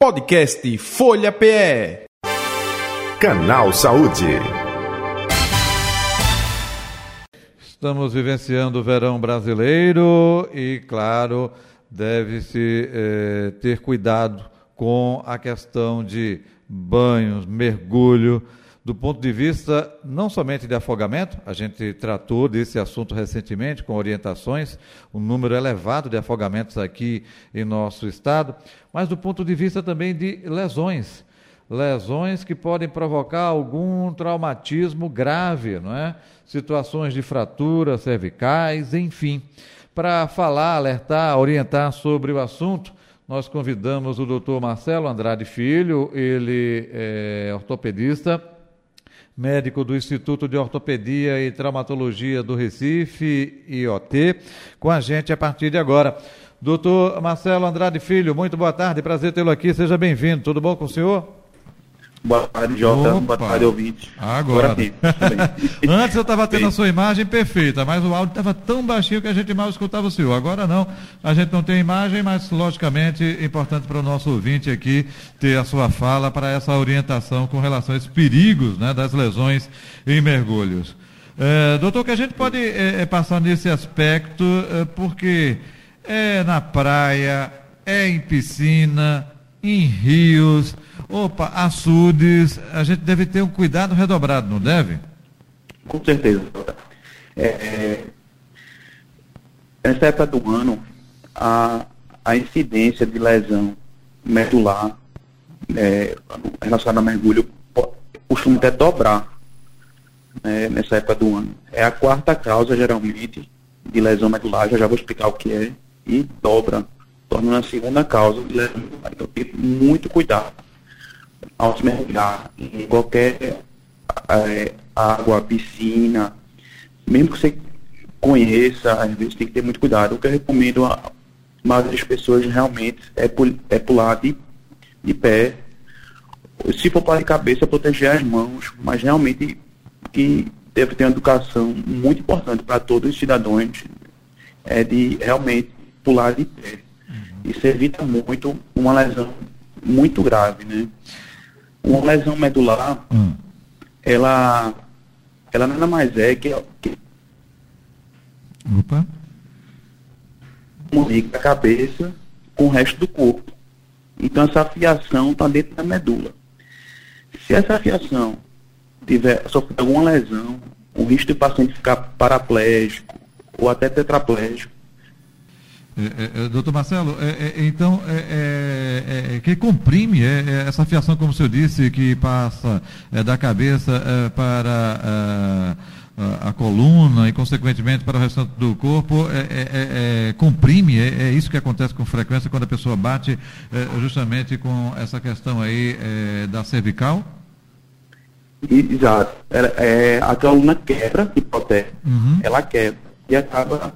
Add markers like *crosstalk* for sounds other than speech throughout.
Podcast Folha PE. Canal Saúde. Estamos vivenciando o verão brasileiro e, claro, deve-se eh, ter cuidado com a questão de banhos, mergulho, do ponto de vista não somente de afogamento, a gente tratou desse assunto recentemente com orientações, um número elevado de afogamentos aqui em nosso estado, mas do ponto de vista também de lesões. Lesões que podem provocar algum traumatismo grave, não é? Situações de fraturas cervicais, enfim. Para falar, alertar, orientar sobre o assunto, nós convidamos o doutor Marcelo Andrade Filho, ele é ortopedista, médico do Instituto de Ortopedia e Traumatologia do Recife, IOT, com a gente a partir de agora. Doutor Marcelo Andrade Filho, muito boa tarde, prazer tê-lo aqui, seja bem-vindo. Tudo bom com o senhor? Boa tarde, Jota. Opa. Boa tarde, ouvinte. Agora. *laughs* Antes eu estava tendo a sua imagem perfeita, mas o áudio estava tão baixinho que a gente mal escutava o senhor. Agora não, a gente não tem imagem, mas logicamente é importante para o nosso ouvinte aqui ter a sua fala para essa orientação com relação a esses perigos né, das lesões em mergulhos. É, doutor, que a gente pode é, passar nesse aspecto, é, porque é na praia, é em piscina, em rios, opa, açudes, a gente deve ter um cuidado redobrado, não deve? Com certeza. É, é, nessa época do ano, a, a incidência de lesão medular é, relacionada a mergulho costuma até dobrar né, nessa época do ano. É a quarta causa, geralmente, de lesão medular, já já vou explicar o que é, e dobra torna a segunda causa de lesão medular. Então, tem muito cuidado ao se mergulhar em qualquer é, água, piscina, mesmo que você conheça, às vezes tem que ter muito cuidado. O que eu recomendo a maioria das pessoas realmente é, pul é pular de, de pé. Se for pular de cabeça, proteger as mãos, mas realmente que deve ter uma educação muito importante para todos os cidadãos é de realmente pular de pé. Isso evita muito uma lesão muito grave, né? Uma lesão medular, hum. ela, ela nada mais é que, que Opa. comunica a cabeça com o resto do corpo. Então essa fiação está dentro da medula. Se essa fiação tiver sofrer alguma lesão, o risco do paciente ficar paraplégico ou até tetraplégico é, é, é, doutor Marcelo, é, é então, é, que comprime essa fiação, como o senhor disse, que passa da cabeça para a, a, coluna e, consequentemente, para o restante do corpo, comprime, é, isso que acontece com frequência quando a pessoa bate justamente com essa questão aí da cervical? Exato. a coluna quebra, que protege, uhum. ela quebra e acaba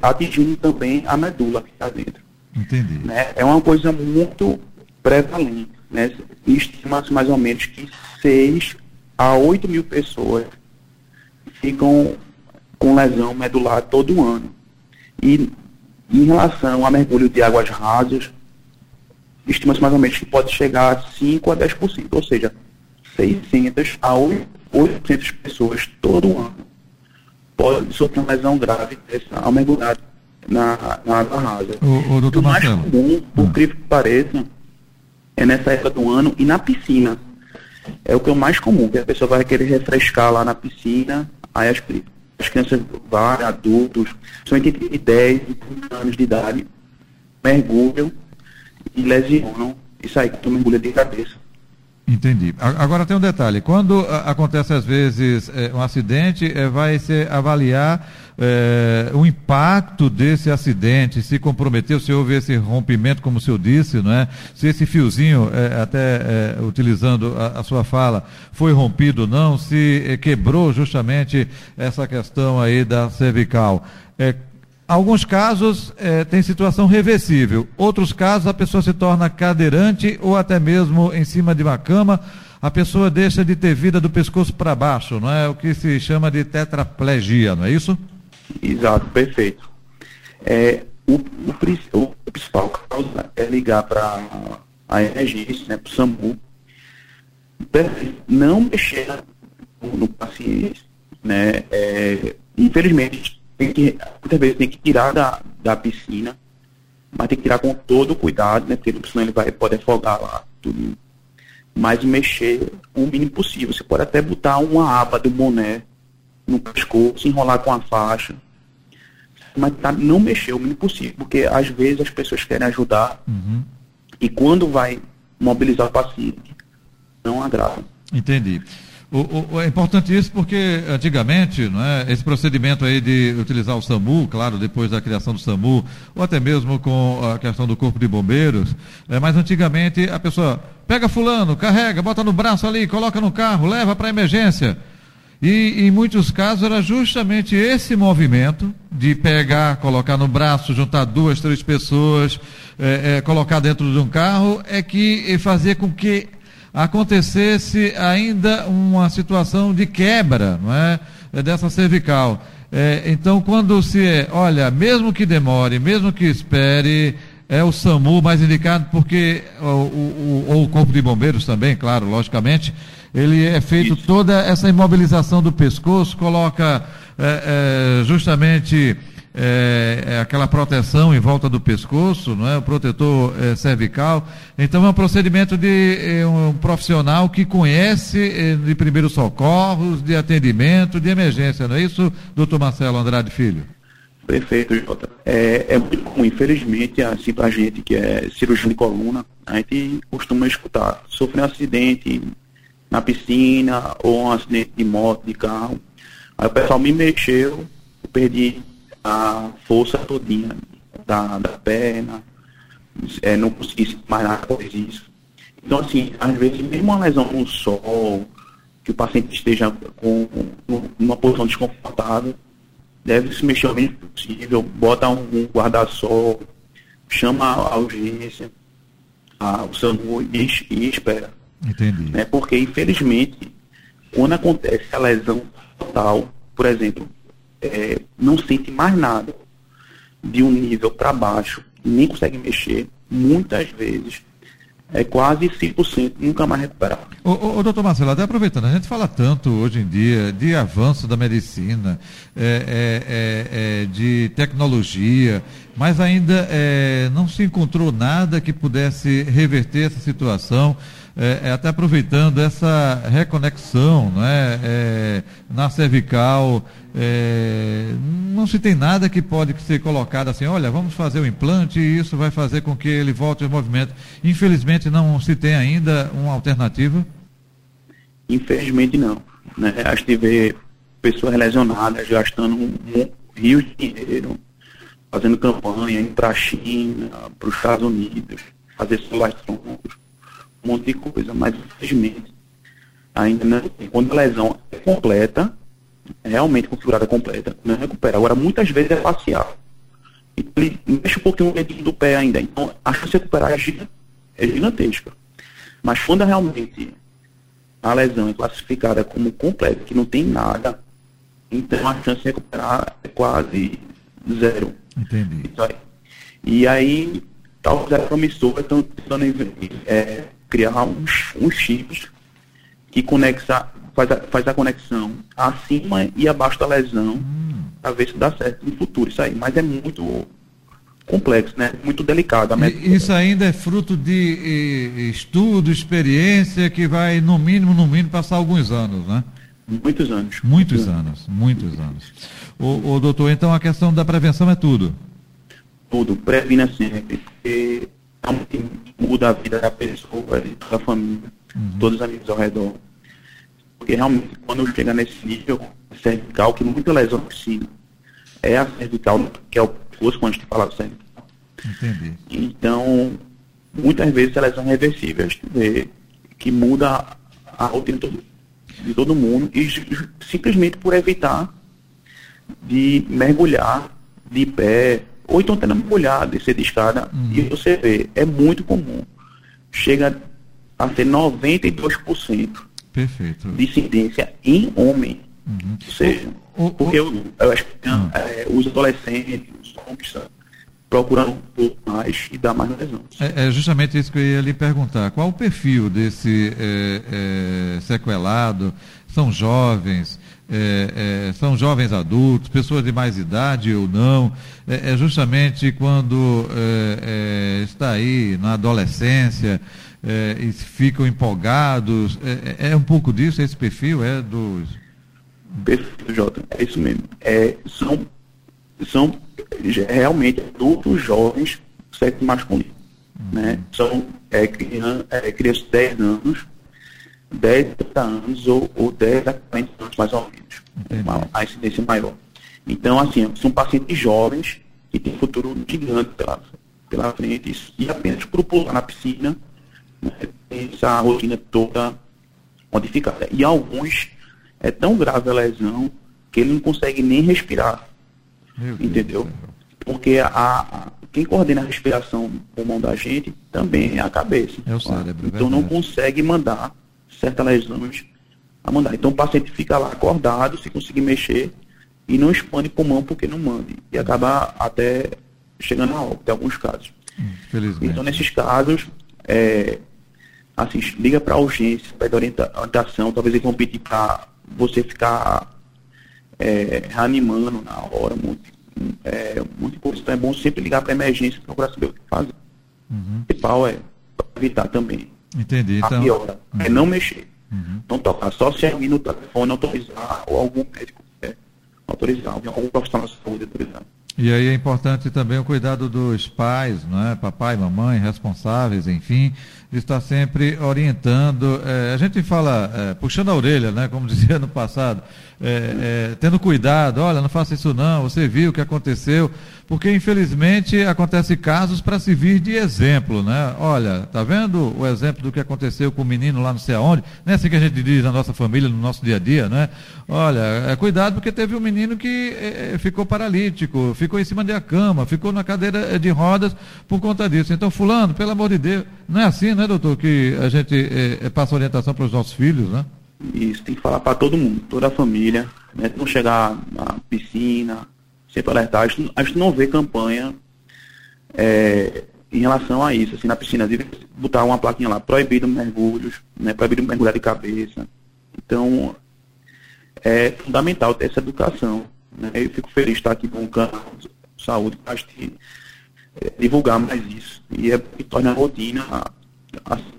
atingindo também a medula que está dentro. Entendi. Né? É uma coisa muito prevalente. Né? Estima-se mais ou menos que 6 a 8 mil pessoas ficam com lesão medular todo ano. E em relação a mergulho de águas rasas, estima-se mais ou menos que pode chegar a 5 a 10%, ou seja, 600 a 800 pessoas todo ano pode sofrer uma lesão grave ao mergulhar na, na água rasa. O, o, doutor o mais Marcelo. comum, por hum. que pareça, é nessa época do ano e na piscina. É o que é o mais comum, que a pessoa vai querer refrescar lá na piscina, aí as, as crianças vai, adultos, são entre 10 e 30 anos de idade, mergulham e lesionam e saem com mergulho de cabeça. Entendi. Agora tem um detalhe: quando acontece às vezes é, um acidente, é, vai se avaliar é, o impacto desse acidente, se comprometeu, se houve esse rompimento, como o senhor disse, não é? se esse fiozinho, é, até é, utilizando a, a, sua fala, foi rompido ou não, se é, quebrou justamente essa questão aí da cervical. Alguns casos é, tem situação reversível, outros casos a pessoa se torna cadeirante ou até mesmo em cima de uma cama, a pessoa deixa de ter vida do pescoço para baixo, não é? O que se chama de tetraplegia, não é isso? Exato, perfeito. É, o, o, o principal causa é ligar para a emergência, né, para o SAMU, não mexer no, no paciente, né, é, infelizmente, tem que, muitas vezes tem que tirar da, da piscina, mas tem que tirar com todo cuidado, né, porque senão ele vai, pode afogar lá, tudo. Mas mexer o mínimo possível. Você pode até botar uma aba do boné no pescoço, enrolar com a faixa, mas tá, não mexer o mínimo possível, porque às vezes as pessoas querem ajudar uhum. e quando vai mobilizar o paciente, não agrada. Entendi. O, o, é importante isso porque antigamente, não é, esse procedimento aí de utilizar o SAMU, claro, depois da criação do SAMU, ou até mesmo com a questão do corpo de bombeiros, é, mas antigamente a pessoa pega fulano, carrega, bota no braço ali, coloca no carro, leva para emergência. E em muitos casos era justamente esse movimento de pegar, colocar no braço, juntar duas, três pessoas, é, é, colocar dentro de um carro, é que fazia com que acontecesse ainda uma situação de quebra, não é, é dessa cervical. É, então, quando se é, olha, mesmo que demore, mesmo que espere, é o SAMU mais indicado, porque o, o, o, o Corpo de Bombeiros também, claro, logicamente, ele é feito Isso. toda essa imobilização do pescoço, coloca é, é, justamente é, é, aquela proteção em volta do pescoço, não é? o protetor é, cervical. Então é um procedimento de é, um profissional que conhece é, de primeiros socorros, de atendimento, de emergência, não é isso, doutor Marcelo Andrade Filho? Perfeito, Jota. É, é muito comum, infelizmente, assim, para a gente que é cirurgião de coluna, a gente costuma escutar, sofreu um acidente, na piscina ou um acidente de moto, de carro. Aí o pessoal me mexeu, eu perdi a força todinha da, da perna, é, não consegui mais nada após isso. Então, assim, às vezes, mesmo uma lesão no sol, que o paciente esteja com, com uma posição desconfortável, deve se mexer o menos possível, bota um, um guarda-sol, chama a urgência, a, o SAMU e, e espera. Entendi. Né? Porque, infelizmente, quando acontece a lesão total, por exemplo, é, não sente mais nada de um nível para baixo, nem consegue mexer, muitas vezes é quase 100% nunca mais recuperar. Ô, ô, doutor Marcelo, até aproveitando, a gente fala tanto hoje em dia de avanço da medicina, é, é, é, é de tecnologia, mas ainda é, não se encontrou nada que pudesse reverter essa situação é, é, até aproveitando essa reconexão né, é, na cervical, é, não se tem nada que pode ser colocado assim, olha, vamos fazer o implante e isso vai fazer com que ele volte ao movimento. Infelizmente não se tem ainda uma alternativa? Infelizmente não. Né? A gente vê pessoas lesionadas gastando um, um rio de dinheiro, fazendo campanha, indo para a China, para os Estados Unidos, fazer troncos um monte de coisa, mas infelizmente ainda não tem. Quando a lesão é completa, realmente configurada completa, não recupera. Agora, muitas vezes é parcial. Então, ele mexe um pouquinho o dedinho do pé ainda. Então, a chance de recuperar é, é gigantesca. Mas quando realmente a lesão é classificada como completa, que não tem nada, então a chance de recuperar é quase zero. Entendi. E aí, talvez é promissor, estão tentando é, criar uns, uns chips que conexa, faz, a, faz a conexão acima e abaixo da lesão hum. para ver se dá certo no futuro isso aí. Mas é muito complexo, né? Muito delicado. isso ainda é fruto de estudo, experiência que vai, no mínimo, no mínimo, passar alguns anos, né? Muitos anos. Muitos anos, muitos anos. O, o doutor, então a questão da prevenção é tudo? Tudo, previna sempre, porque que muda a vida da pessoa, da família, uhum. todos os amigos ao redor. Porque realmente, quando chega nesse nível cervical, que muita lesão precisa, é a cervical, que é o pescoço, quando a gente fala cervical. Entendi. Então, muitas vezes a lesão é reversível. A gente vê que muda a rotina de todo mundo e simplesmente por evitar de mergulhar de pé ou então tendo molhado, descer de escada, uhum. e você vê, é muito comum. Chega a ser 92% Perfeito. de incidência em homem. Uhum. Ou seja, o, o, porque eu, eu acho que uhum. é, os adolescentes, os homens, procurando um pouco mais e dar mais lesão. É, é, justamente isso que eu ia lhe perguntar. Qual o perfil desse é, é, sequelado? São jovens? É, é, são jovens adultos, pessoas de mais idade ou não? É, é justamente quando está aí na adolescência e ficam empolgados. É, um pouco disso, esse perfil é dos. Perfeito, Jota. É isso mesmo. são, são realmente adultos jovens sexo masculino. Uhum. Né? São é, criança, é, crianças de 10 anos, 10 a 30 anos ou, ou 10 a 40 anos mais ou menos. Uma, a incidência maior. Então, assim, são pacientes jovens que têm futuro gigante pela, pela frente e apenas por pular na piscina né, tem essa rotina toda modificada. E alguns é tão grave a lesão que ele não consegue nem respirar. Entendeu? Porque a, quem coordena a respiração pulmão da gente também é a cabeça. É o cérebro. Então não consegue mandar certas lesões a mandar. Então o paciente fica lá acordado, se conseguir mexer, e não expande pulmão porque não mande. E acaba até chegando a óbito em alguns casos. Então nesses casos, é, assim, liga para a urgência, pede orientação, talvez eles vão pedir para você ficar é, reanimando na hora, muito é muito importante. Então é bom sempre ligar para a emergência para procurar saber o que fazer. Uhum. O principal é evitar também. Entendi. A então... piora uhum. é não mexer. Uhum. Não tocar, só se alguém no telefone autorizar ou algum médico é, autorizar, algum profissional de saúde autorizar. E aí é importante também o cuidado dos pais, né? papai, mamãe, responsáveis, enfim, de estar sempre orientando. É, a gente fala, é, puxando a orelha, né? como *laughs* dizia no passado, é, é, tendo cuidado, olha, não faça isso não, você viu o que aconteceu, porque infelizmente acontece casos para servir de exemplo, né? Olha, tá vendo o exemplo do que aconteceu com o menino lá não sei aonde? Não é assim que a gente diz na nossa família, no nosso dia a dia, né? Olha, é, cuidado porque teve um menino que é, ficou paralítico, ficou em cima da cama, ficou na cadeira de rodas por conta disso. Então, fulano, pelo amor de Deus, não é assim, né, doutor, que a gente é, passa orientação para os nossos filhos, né? Isso, tem que falar para todo mundo, toda a família, né? Não chegar na piscina, sempre alertar. A gente, a gente não vê campanha é, em relação a isso, assim, na piscina, de botar uma plaquinha lá, proibido mergulhos, né? Proibido mergulhar de cabeça. Então, é fundamental ter essa educação. Né? Eu fico feliz de estar aqui com o canal de saúde para é, divulgar mais isso. E é torna a rotina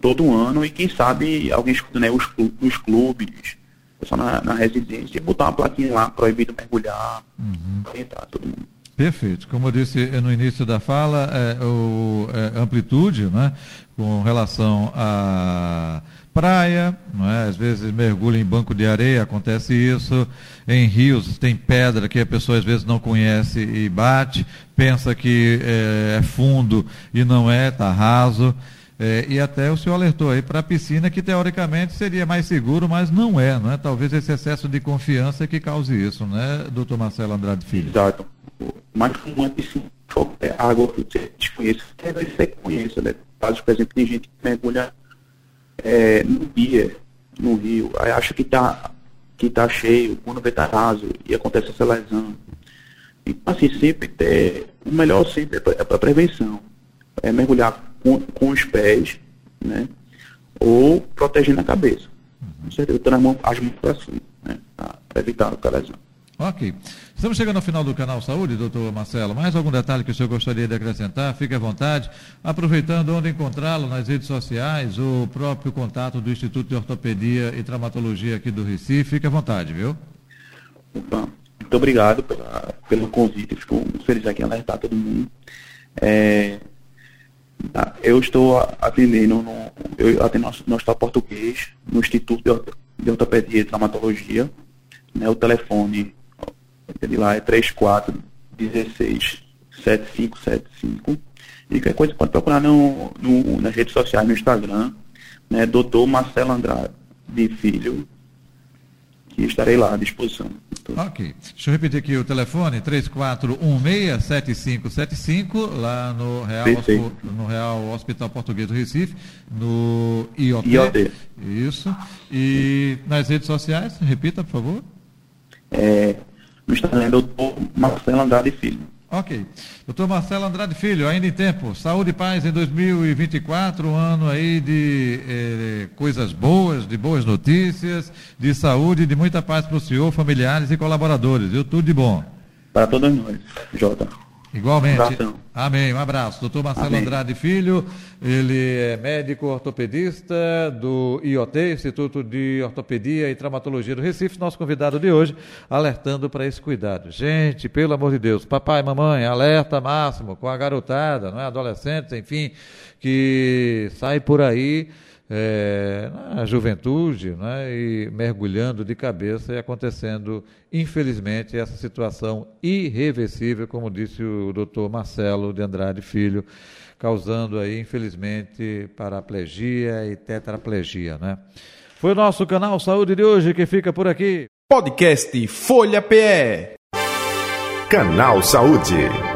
todo ano e quem sabe alguém escuta né, os, clubes, os clubes, pessoal na, na residência, botar uma plaquinha lá, proibido mergulhar, uhum. orientar todo mundo. Perfeito. Como eu disse no início da fala, é, o, é, amplitude, né, com relação à praia, é? às vezes mergulha em banco de areia, acontece isso. Em rios tem pedra que a pessoa às vezes não conhece e bate, pensa que é, é fundo e não é, está raso. É, e até o senhor alertou aí para a piscina, que teoricamente seria mais seguro, mas não é, não é? Talvez esse excesso de confiança que cause isso, né, doutor Marcelo Andrade Filho? Exato. Mas é piscina, é água que você desconhece, é você conheça, né? Caso, por exemplo, tem gente que mergulha é, no dia, no rio, aí acha que está que tá cheio, quando vê tá raso, e acontece essa lesão. Então, assim, sempre ter, o melhor sempre é para prevenção. É mergulhar com, com os pés, né? Ou protegendo a cabeça. Com certeza, as mãos, as mãos para cima, né? Para evitar a lesão. Ok. Estamos chegando ao final do canal Saúde, doutor Marcelo. Mais algum detalhe que o senhor gostaria de acrescentar? Fique à vontade. Aproveitando onde encontrá-lo nas redes sociais, o próprio contato do Instituto de Ortopedia e Traumatologia aqui do Recife. Fique à vontade, viu? Opa, muito obrigado pela, pelo convite. Fico muito feliz aqui em alertar todo mundo. É? Eu estou atendendo, no, eu atendo no Hospital Português, no Instituto de Ortopedia e Traumatologia. Né, o telefone de lá é 3416 7575. E qualquer coisa pode procurar no, no, nas redes sociais, no Instagram, né, doutor Marcelo Andrade de Filho, e estarei lá à disposição. Ok. Deixa eu repetir aqui o telefone, 3416-7575, lá no Real, no Real Hospital Português do Recife, no IOT. IOT. Isso. E nas redes sociais, repita, por favor. É, no Instagram, doutor Marcelo Andrade Filho. Ok. Doutor Marcelo Andrade Filho, ainda em tempo. Saúde e paz em 2024, um ano aí de eh, coisas boas, de boas notícias, de saúde, de muita paz para o senhor, familiares e colaboradores. Viu? Tudo de bom. Para todos nós, Jota. Igualmente. Um Amém. Um abraço. Doutor Marcelo Amém. Andrade Filho, ele é médico ortopedista do IOT, Instituto de Ortopedia e Traumatologia do Recife, nosso convidado de hoje, alertando para esse cuidado. Gente, pelo amor de Deus, papai mamãe, alerta máximo com a garotada, não é? adolescentes, enfim, que sai por aí é, na juventude né, e mergulhando de cabeça e acontecendo, infelizmente, essa situação irreversível, como disse o doutor Marcelo de Andrade Filho, causando aí, infelizmente, paraplegia e tetraplegia. Né? Foi o nosso canal Saúde de hoje que fica por aqui. Podcast Folha PE. Canal Saúde.